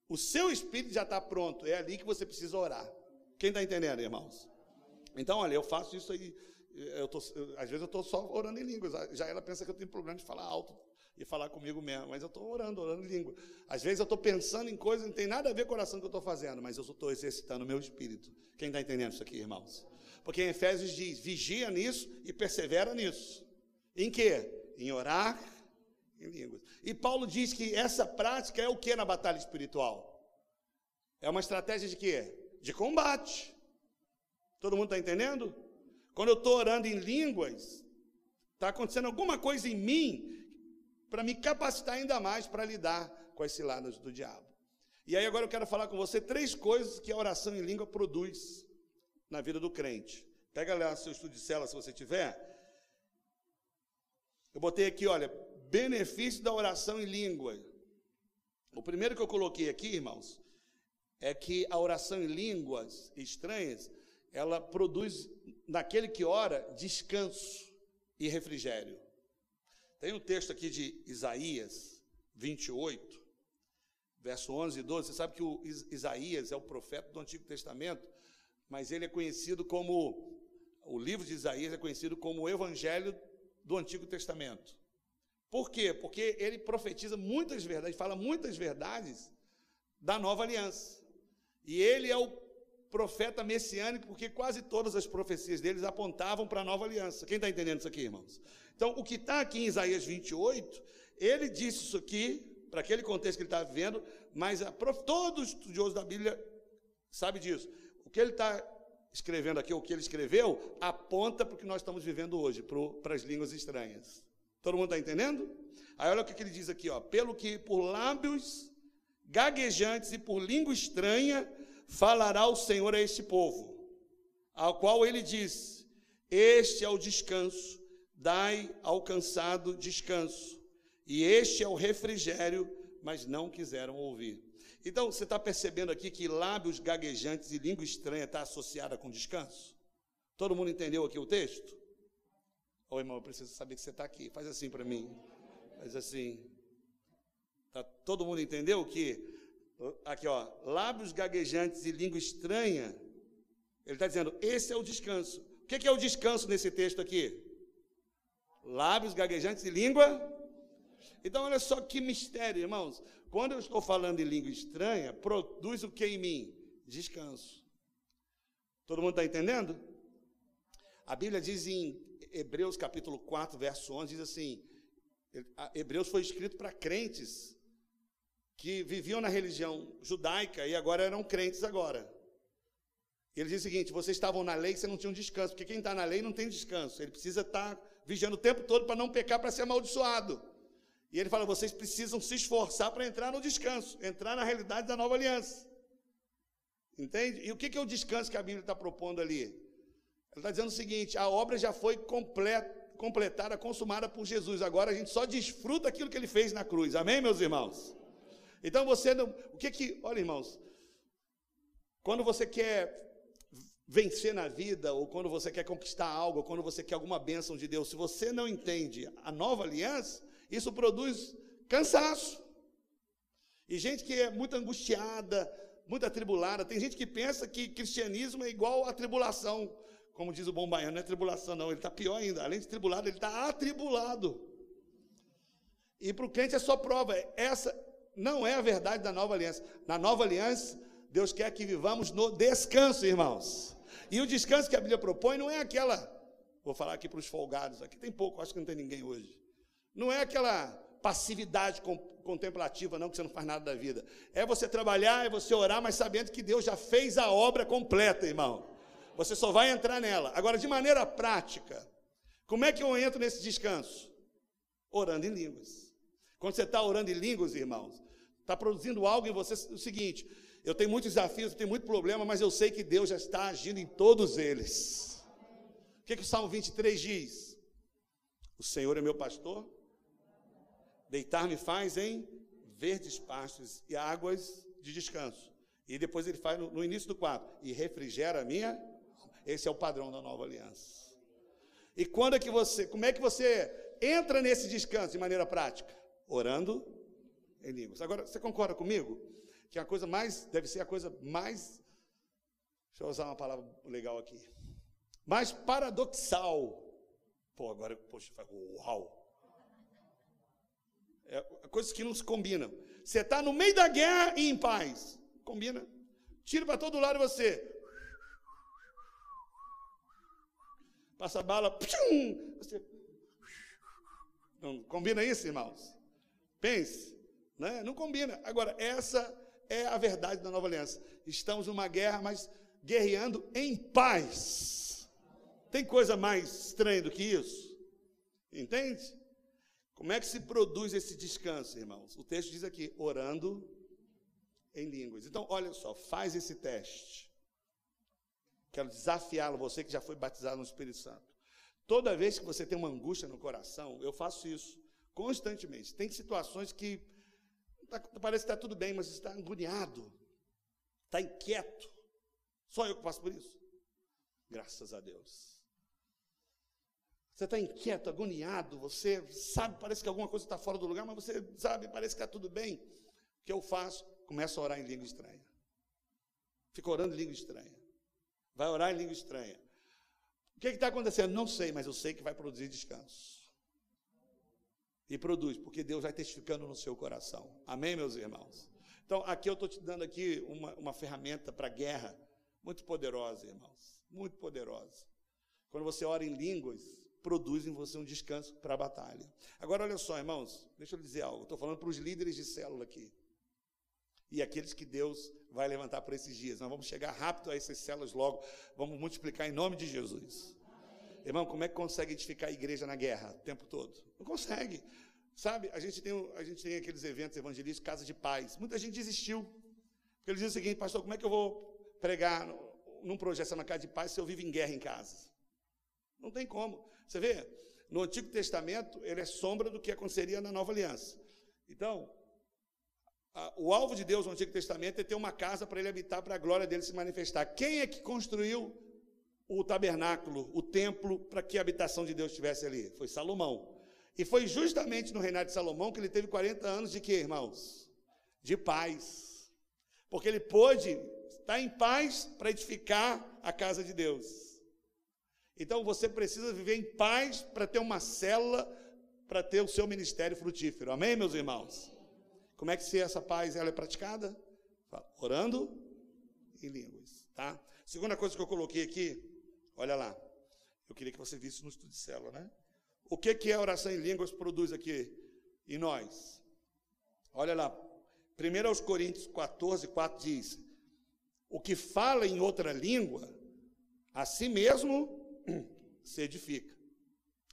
O seu espírito já está pronto, é ali que você precisa orar. Quem está entendendo, irmãos? Então, olha, eu faço isso aí. Eu tô, eu, às vezes eu estou só orando em línguas. Já ela pensa que eu tenho problema de falar alto e falar comigo mesmo, mas eu estou orando, orando em língua. Às vezes eu estou pensando em coisas que não tem nada a ver com a oração que eu estou fazendo, mas eu estou exercitando o meu espírito. Quem está entendendo isso aqui, irmãos? Porque em Efésios diz: vigia nisso e persevera nisso. Em quê? Em orar em línguas. E Paulo diz que essa prática é o que na batalha espiritual? É uma estratégia de quê? De combate. Todo mundo está entendendo? Quando eu estou orando em línguas, está acontecendo alguma coisa em mim para me capacitar ainda mais para lidar com as ciladas do diabo. E aí agora eu quero falar com você três coisas que a oração em língua produz na vida do crente. Pega lá seu estudo de cela se você tiver. Eu botei aqui, olha, benefício da oração em língua. O primeiro que eu coloquei aqui, irmãos, é que a oração em línguas estranhas, ela produz naquele que ora descanso e refrigério. Tem um texto aqui de Isaías 28, verso 11 e 12. Você sabe que o Isaías é o profeta do Antigo Testamento, mas ele é conhecido como o livro de Isaías é conhecido como o evangelho do Antigo Testamento. Por quê? Porque ele profetiza muitas verdades, fala muitas verdades da nova aliança. E ele é o profeta messiânico, porque quase todas as profecias deles apontavam para a nova aliança. Quem está entendendo isso aqui, irmãos? Então, o que está aqui em Isaías 28, ele disse isso aqui, para aquele contexto que ele está vivendo, mas a, todo estudioso da Bíblia sabe disso. O que ele está escrevendo aqui, o que ele escreveu, aponta para o que nós estamos vivendo hoje, para as línguas estranhas. Todo mundo está entendendo? Aí olha o que ele diz aqui, ó. Pelo que por lábios gaguejantes e por língua estranha falará o Senhor a este povo, ao qual ele diz: Este é o descanso, dai ao cansado descanso, e este é o refrigério, mas não quiseram ouvir. Então, você está percebendo aqui que lábios gaguejantes e língua estranha está associada com descanso? Todo mundo entendeu aqui o texto? Ô irmão, eu preciso saber que você está aqui. Faz assim para mim. Faz assim. Tá, todo mundo entendeu que aqui ó, lábios gaguejantes e língua estranha. Ele está dizendo, esse é o descanso. O que é o descanso nesse texto aqui? Lábios gaguejantes e língua. Então, olha só que mistério, irmãos. Quando eu estou falando em língua estranha, produz o que em mim? Descanso. Todo mundo está entendendo? A Bíblia diz em Hebreus capítulo 4, verso 11, diz assim: Hebreus foi escrito para crentes que viviam na religião judaica e agora eram crentes agora. Ele diz o seguinte: vocês estavam na lei, você não tinha um descanso, porque quem está na lei não tem descanso. Ele precisa estar tá vigiando o tempo todo para não pecar, para ser amaldiçoado. E ele fala: vocês precisam se esforçar para entrar no descanso, entrar na realidade da nova aliança. Entende? E o que é o descanso que a Bíblia está propondo ali? Ele está dizendo o seguinte: a obra já foi completa, completada, consumada por Jesus. Agora a gente só desfruta aquilo que ele fez na cruz. Amém, meus irmãos? Então você não. O que que. Olha, irmãos. Quando você quer vencer na vida, ou quando você quer conquistar algo, ou quando você quer alguma bênção de Deus, se você não entende a nova aliança, isso produz cansaço. E gente que é muito angustiada, muito atribulada, tem gente que pensa que cristianismo é igual a tribulação. Como diz o bom baiano, não é tribulação, não, ele está pior ainda. Além de tribulado, ele está atribulado. E para o crente é só prova. Essa não é a verdade da nova aliança. Na nova aliança, Deus quer que vivamos no descanso, irmãos. E o descanso que a Bíblia propõe não é aquela, vou falar aqui para os folgados, aqui tem pouco, acho que não tem ninguém hoje. Não é aquela passividade contemplativa, não, que você não faz nada da vida. É você trabalhar, é você orar, mas sabendo que Deus já fez a obra completa, irmão. Você só vai entrar nela. Agora, de maneira prática, como é que eu entro nesse descanso? Orando em línguas. Quando você está orando em línguas, irmãos, está produzindo algo em você, o seguinte, eu tenho muitos desafios, eu tenho muito problema, mas eu sei que Deus já está agindo em todos eles. O que, que o Salmo 23 diz? O Senhor é meu pastor, deitar-me faz em verdes pastos e águas de descanso. E depois ele faz no, no início do quadro, e refrigera a minha. Esse é o padrão da nova aliança. E quando é que você, como é que você entra nesse descanso de maneira prática? Orando em línguas. Agora, você concorda comigo? Que é a coisa mais, deve ser a coisa mais, deixa eu usar uma palavra legal aqui, mais paradoxal. Pô, agora, poxa, uau. É, coisas que não se combinam. Você está no meio da guerra e em paz. Combina. Tira para todo lado você. Passa bala. Você... Não combina isso, irmãos? Pense. Né? Não combina. Agora, essa é a verdade da nova aliança. Estamos numa guerra, mas guerreando em paz. Tem coisa mais estranha do que isso? Entende? Como é que se produz esse descanso, irmãos? O texto diz aqui, orando em línguas. Então, olha só, faz esse teste. Quero desafiá-lo, você que já foi batizado no Espírito Santo. Toda vez que você tem uma angústia no coração, eu faço isso constantemente. Tem situações que tá, parece que está tudo bem, mas está agoniado, está inquieto. Só eu que passo por isso? Graças a Deus. Você está inquieto, agoniado, você sabe, parece que alguma coisa está fora do lugar, mas você sabe, parece que está tudo bem. O que eu faço? Começo a orar em língua estranha. Fico orando em língua estranha. Vai orar em língua estranha. O que está acontecendo? Não sei, mas eu sei que vai produzir descanso. E produz, porque Deus vai testificando no seu coração. Amém, meus irmãos? Então, aqui eu estou te dando aqui uma, uma ferramenta para guerra muito poderosa, irmãos. Muito poderosa. Quando você ora em línguas, produz em você um descanso para a batalha. Agora, olha só, irmãos, deixa eu dizer algo. Estou falando para os líderes de célula aqui. E aqueles que Deus vai levantar por esses dias. Nós vamos chegar rápido a essas células logo. Vamos multiplicar em nome de Jesus. Irmão, como é que consegue edificar a igreja na guerra o tempo todo? Não consegue. Sabe, a gente tem, a gente tem aqueles eventos evangelísticos, casa de paz. Muita gente desistiu. Porque eles dizem o seguinte, pastor, como é que eu vou pregar num projeto na casa de paz se eu vivo em guerra em casa? Não tem como. Você vê, no Antigo Testamento, ele é sombra do que aconteceria na Nova Aliança. Então, a, o alvo de Deus no Antigo Testamento é ter uma casa para ele habitar, para a glória dele se manifestar. Quem é que construiu o tabernáculo, o templo, para que a habitação de Deus estivesse ali? Foi Salomão. E foi justamente no reinado de Salomão que ele teve 40 anos de irmãos? De paz. Porque ele pôde estar em paz para edificar a casa de Deus. Então você precisa viver em paz para ter uma célula, para ter o seu ministério frutífero. Amém, meus irmãos? Como é que se essa paz ela é praticada? Orando em línguas, tá? Segunda coisa que eu coloquei aqui, Olha lá. Eu queria que você visse no estudo de célula, né? O que, que a oração em línguas produz aqui em nós? Olha lá. 1 aos Coríntios 14, 4 diz: O que fala em outra língua, a si mesmo se edifica,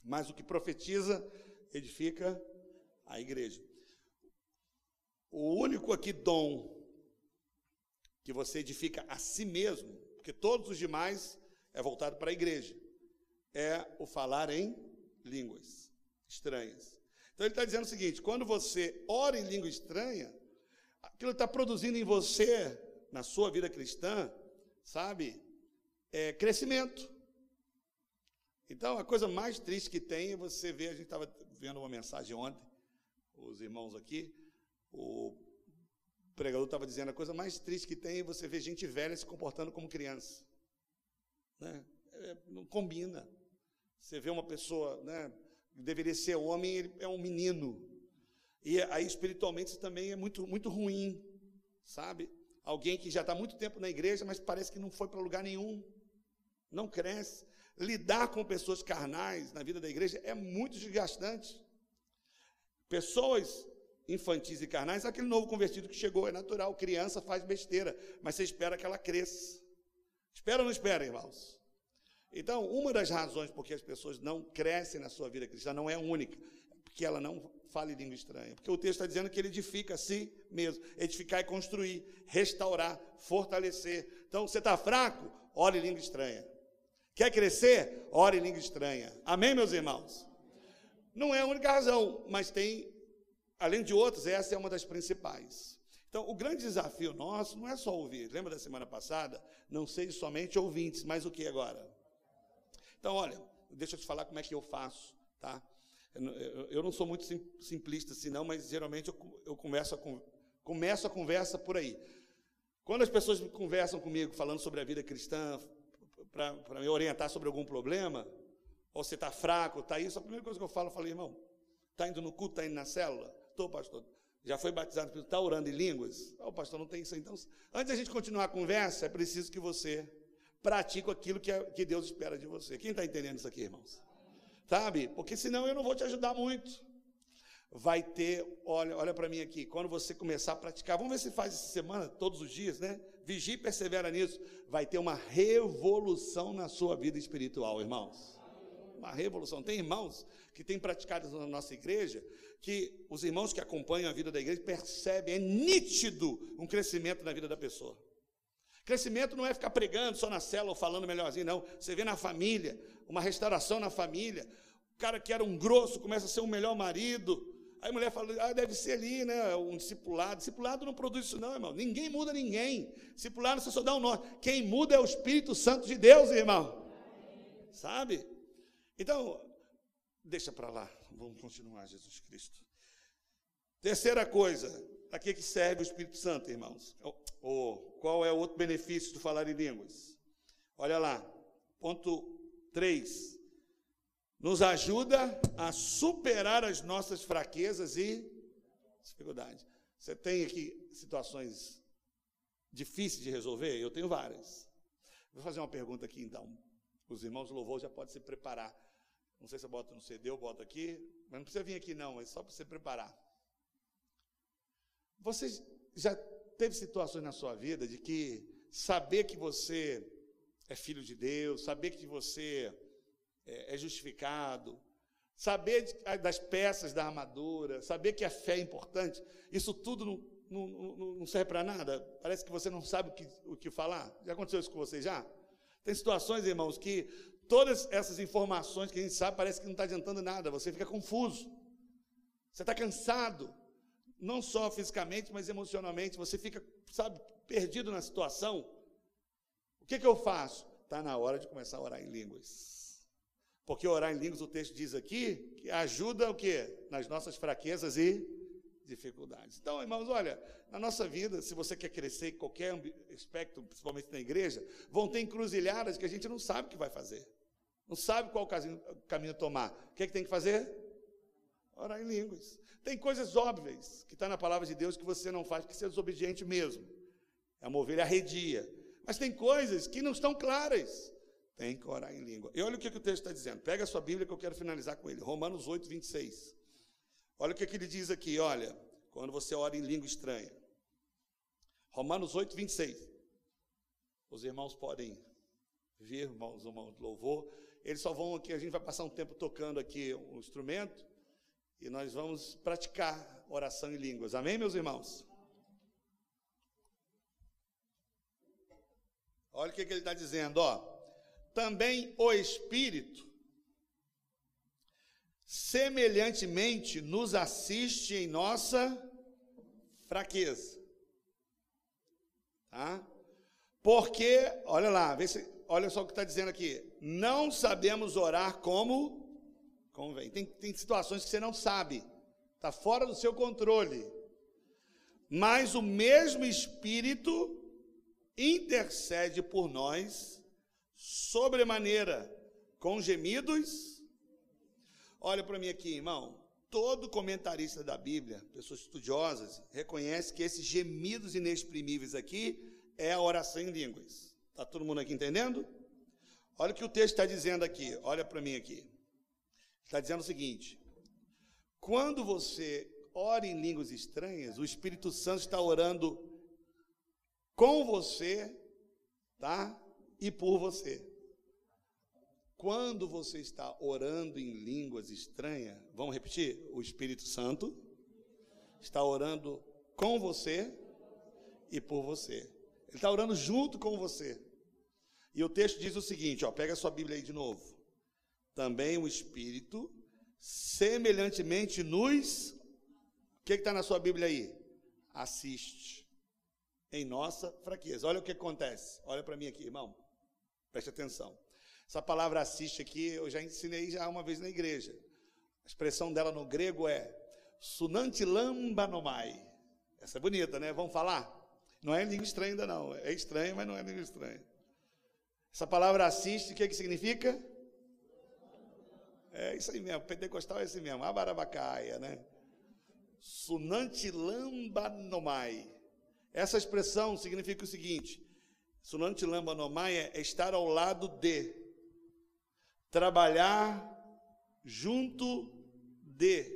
mas o que profetiza, edifica a igreja. O único aqui dom que você edifica a si mesmo, porque todos os demais é voltado para a igreja, é o falar em línguas estranhas. Então ele está dizendo o seguinte: quando você ora em língua estranha, aquilo está produzindo em você, na sua vida cristã, sabe, é crescimento. Então a coisa mais triste que tem é você ver, a gente estava vendo uma mensagem ontem, os irmãos aqui, o pregador estava dizendo, a coisa mais triste que tem é você ver gente velha se comportando como criança. Né? É, não combina. Você vê uma pessoa, né, deveria ser homem, ele é um menino. E aí, espiritualmente, isso também é muito, muito ruim, sabe? Alguém que já está muito tempo na igreja, mas parece que não foi para lugar nenhum, não cresce. Lidar com pessoas carnais na vida da igreja é muito desgastante. Pessoas infantis e carnais, aquele novo convertido que chegou, é natural, criança faz besteira, mas você espera que ela cresça. Espera ou não espera, irmãos? Então, uma das razões por que as pessoas não crescem na sua vida cristã não é única, é porque ela não fala em língua estranha. Porque o texto está dizendo que ele edifica a si mesmo. Edificar é construir, restaurar, fortalecer. Então, você está fraco? Ore em língua estranha. Quer crescer? Ore em língua estranha. Amém, meus irmãos? Não é a única razão, mas tem, além de outras, essa é uma das principais. Então, o grande desafio nosso não é só ouvir. Lembra da semana passada? Não seja somente ouvintes, mas o que agora? Então, olha, deixa eu te falar como é que eu faço, tá? Eu, não sou muito simplista assim, não, mas geralmente eu começo, a, começo a conversa por aí. Quando as pessoas conversam comigo falando sobre a vida cristã, para me orientar sobre algum problema, ou você está fraco, está isso, a primeira coisa que eu falo, eu falo, irmão, está indo no culto, está indo na célula? Estou, pastor. Já foi batizado, está orando em línguas? Oh, pastor, não tem isso. Então, antes da gente continuar a conversa, é preciso que você pratique aquilo que, é, Deus espera de você. Quem está entendendo isso aqui, irmãos? Sabe? Porque senão eu não vou te ajudar muito. Vai ter, olha, olha para mim aqui, quando você começar a praticar, vamos ver se faz essa semana, todos os dias, né? Vigie e persevera nisso. Vai ter uma revolução na sua vida espiritual, irmãos. Uma revolução. Tem irmãos que têm praticado na nossa igreja, que os irmãos que acompanham a vida da igreja percebem, é nítido um crescimento na vida da pessoa. Crescimento não é ficar pregando só na célula ou falando melhorzinho, não. Você vê na família, uma restauração na família. O cara que era um grosso começa a ser um melhor marido. Aí a mulher fala, ah, deve ser ali, né? Um discipulado. Discipulado não produz isso, não, irmão. Ninguém muda ninguém. Discipulado você só dá um nó. Quem muda é o Espírito Santo de Deus, irmão. Sabe? Então, deixa para lá. Vamos continuar, Jesus Cristo. Terceira coisa, para que serve o Espírito Santo, irmãos? Ou qual é o outro benefício do falar em línguas? Olha lá, ponto 3. Nos ajuda a superar as nossas fraquezas e dificuldades. Você tem aqui situações difíceis de resolver? Eu tenho várias. Vou fazer uma pergunta aqui então. Os irmãos do louvor já podem se preparar. Não sei se eu boto no CD ou boto aqui, mas não precisa vir aqui não, é só para você preparar. Você já teve situações na sua vida de que saber que você é filho de Deus, saber que você é, é justificado, saber das peças da armadura, saber que a fé é importante, isso tudo não, não, não, não serve para nada? Parece que você não sabe o que, o que falar? Já aconteceu isso com você já? Tem situações, irmãos, que todas essas informações que a gente sabe parece que não está adiantando nada, você fica confuso, você está cansado, não só fisicamente, mas emocionalmente, você fica, sabe, perdido na situação. O que, que eu faço? Está na hora de começar a orar em línguas. Porque orar em línguas, o texto diz aqui, que ajuda o quê? Nas nossas fraquezas e dificuldades. Então, irmãos, olha, na nossa vida, se você quer crescer em qualquer aspecto, principalmente na igreja, vão ter encruzilhadas que a gente não sabe o que vai fazer. Não sabe qual caminho tomar. O que, é que tem que fazer? Orar em línguas. Tem coisas óbvias que está na palavra de Deus que você não faz, porque você é desobediente mesmo. É uma ovelha arredia. Mas tem coisas que não estão claras. Tem que orar em língua. E olha o que, que o texto está dizendo. Pega a sua Bíblia que eu quero finalizar com ele. Romanos 8, 26. Olha o que, que ele diz aqui, olha. Quando você ora em língua estranha. Romanos 8, 26. Os irmãos podem vir, irmãos, de louvor. Eles só vão aqui, a gente vai passar um tempo tocando aqui um instrumento e nós vamos praticar oração em línguas. Amém, meus irmãos? Olha o que, que ele está dizendo, ó. Também o Espírito, semelhantemente, nos assiste em nossa fraqueza. Tá? Porque, olha lá, vê se, olha só o que está dizendo aqui. Não sabemos orar como convém. Tem, tem situações que você não sabe, está fora do seu controle. Mas o mesmo Espírito intercede por nós sobremaneira, com gemidos. Olha para mim aqui, irmão. Todo comentarista da Bíblia, pessoas estudiosas, reconhece que esses gemidos inexprimíveis aqui é a oração em línguas. Está todo mundo aqui entendendo? Olha o que o texto está dizendo aqui. Olha para mim aqui. Está dizendo o seguinte: quando você ora em línguas estranhas, o Espírito Santo está orando com você, tá? E por você. Quando você está orando em línguas estranhas, vamos repetir? O Espírito Santo está orando com você e por você. Ele está orando junto com você. E o texto diz o seguinte: ó, pega sua Bíblia aí de novo. Também o Espírito, semelhantemente, nos. O que está na sua Bíblia aí? Assiste em nossa fraqueza. Olha o que acontece. Olha para mim aqui, irmão. Preste atenção. Essa palavra assiste aqui, eu já ensinei já uma vez na igreja. A expressão dela no grego é sunantilambanomai. Essa é bonita, né? Vamos falar? Não é língua estranha ainda não. É estranha, mas não é língua estranha. Essa palavra assiste, o que, que significa? É isso aí mesmo, pentecostal é assim mesmo, abarabacaia, né? Sunantilambanomai. Essa expressão significa o seguinte: Sunantilambanomai é estar ao lado de, trabalhar junto de,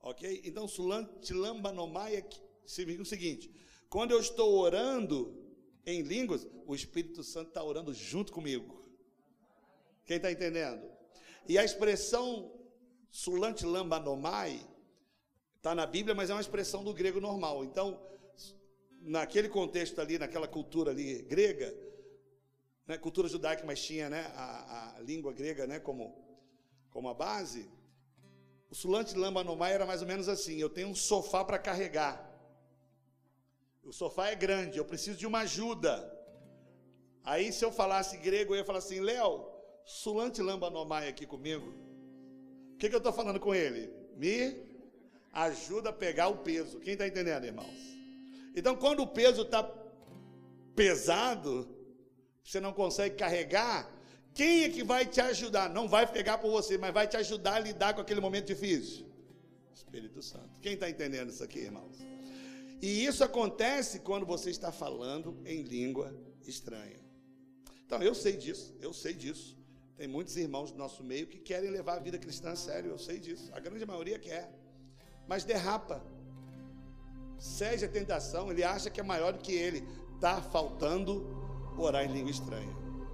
ok? Então, Sunantilambanomai é significa o seguinte: quando eu estou orando em línguas, o Espírito Santo está orando junto comigo. Quem está entendendo? E a expressão sulante lambanomai está na Bíblia, mas é uma expressão do grego normal. Então, naquele contexto ali, naquela cultura ali grega, né, cultura judaica, mas tinha né, a, a, língua grega né, como, como a base, o sulante lambanomai era mais ou menos assim: eu tenho um sofá para carregar. O sofá é grande, eu preciso de uma ajuda. Aí, se eu falasse grego, eu ia falar assim: Léo, sulante lamba nomai aqui comigo. O que, que eu estou falando com ele? Me ajuda a pegar o peso. Quem está entendendo, irmãos? Então, quando o peso está pesado, você não consegue carregar, quem é que vai te ajudar? Não vai pegar por você, mas vai te ajudar a lidar com aquele momento difícil? Espírito Santo. Quem está entendendo isso aqui, irmãos? E isso acontece quando você está falando em língua estranha. Então, eu sei disso, eu sei disso. Tem muitos irmãos do nosso meio que querem levar a vida cristã a sério, eu sei disso. A grande maioria quer. Mas derrapa. Cede a tentação, ele acha que é maior do que ele. Está faltando orar em língua estranha.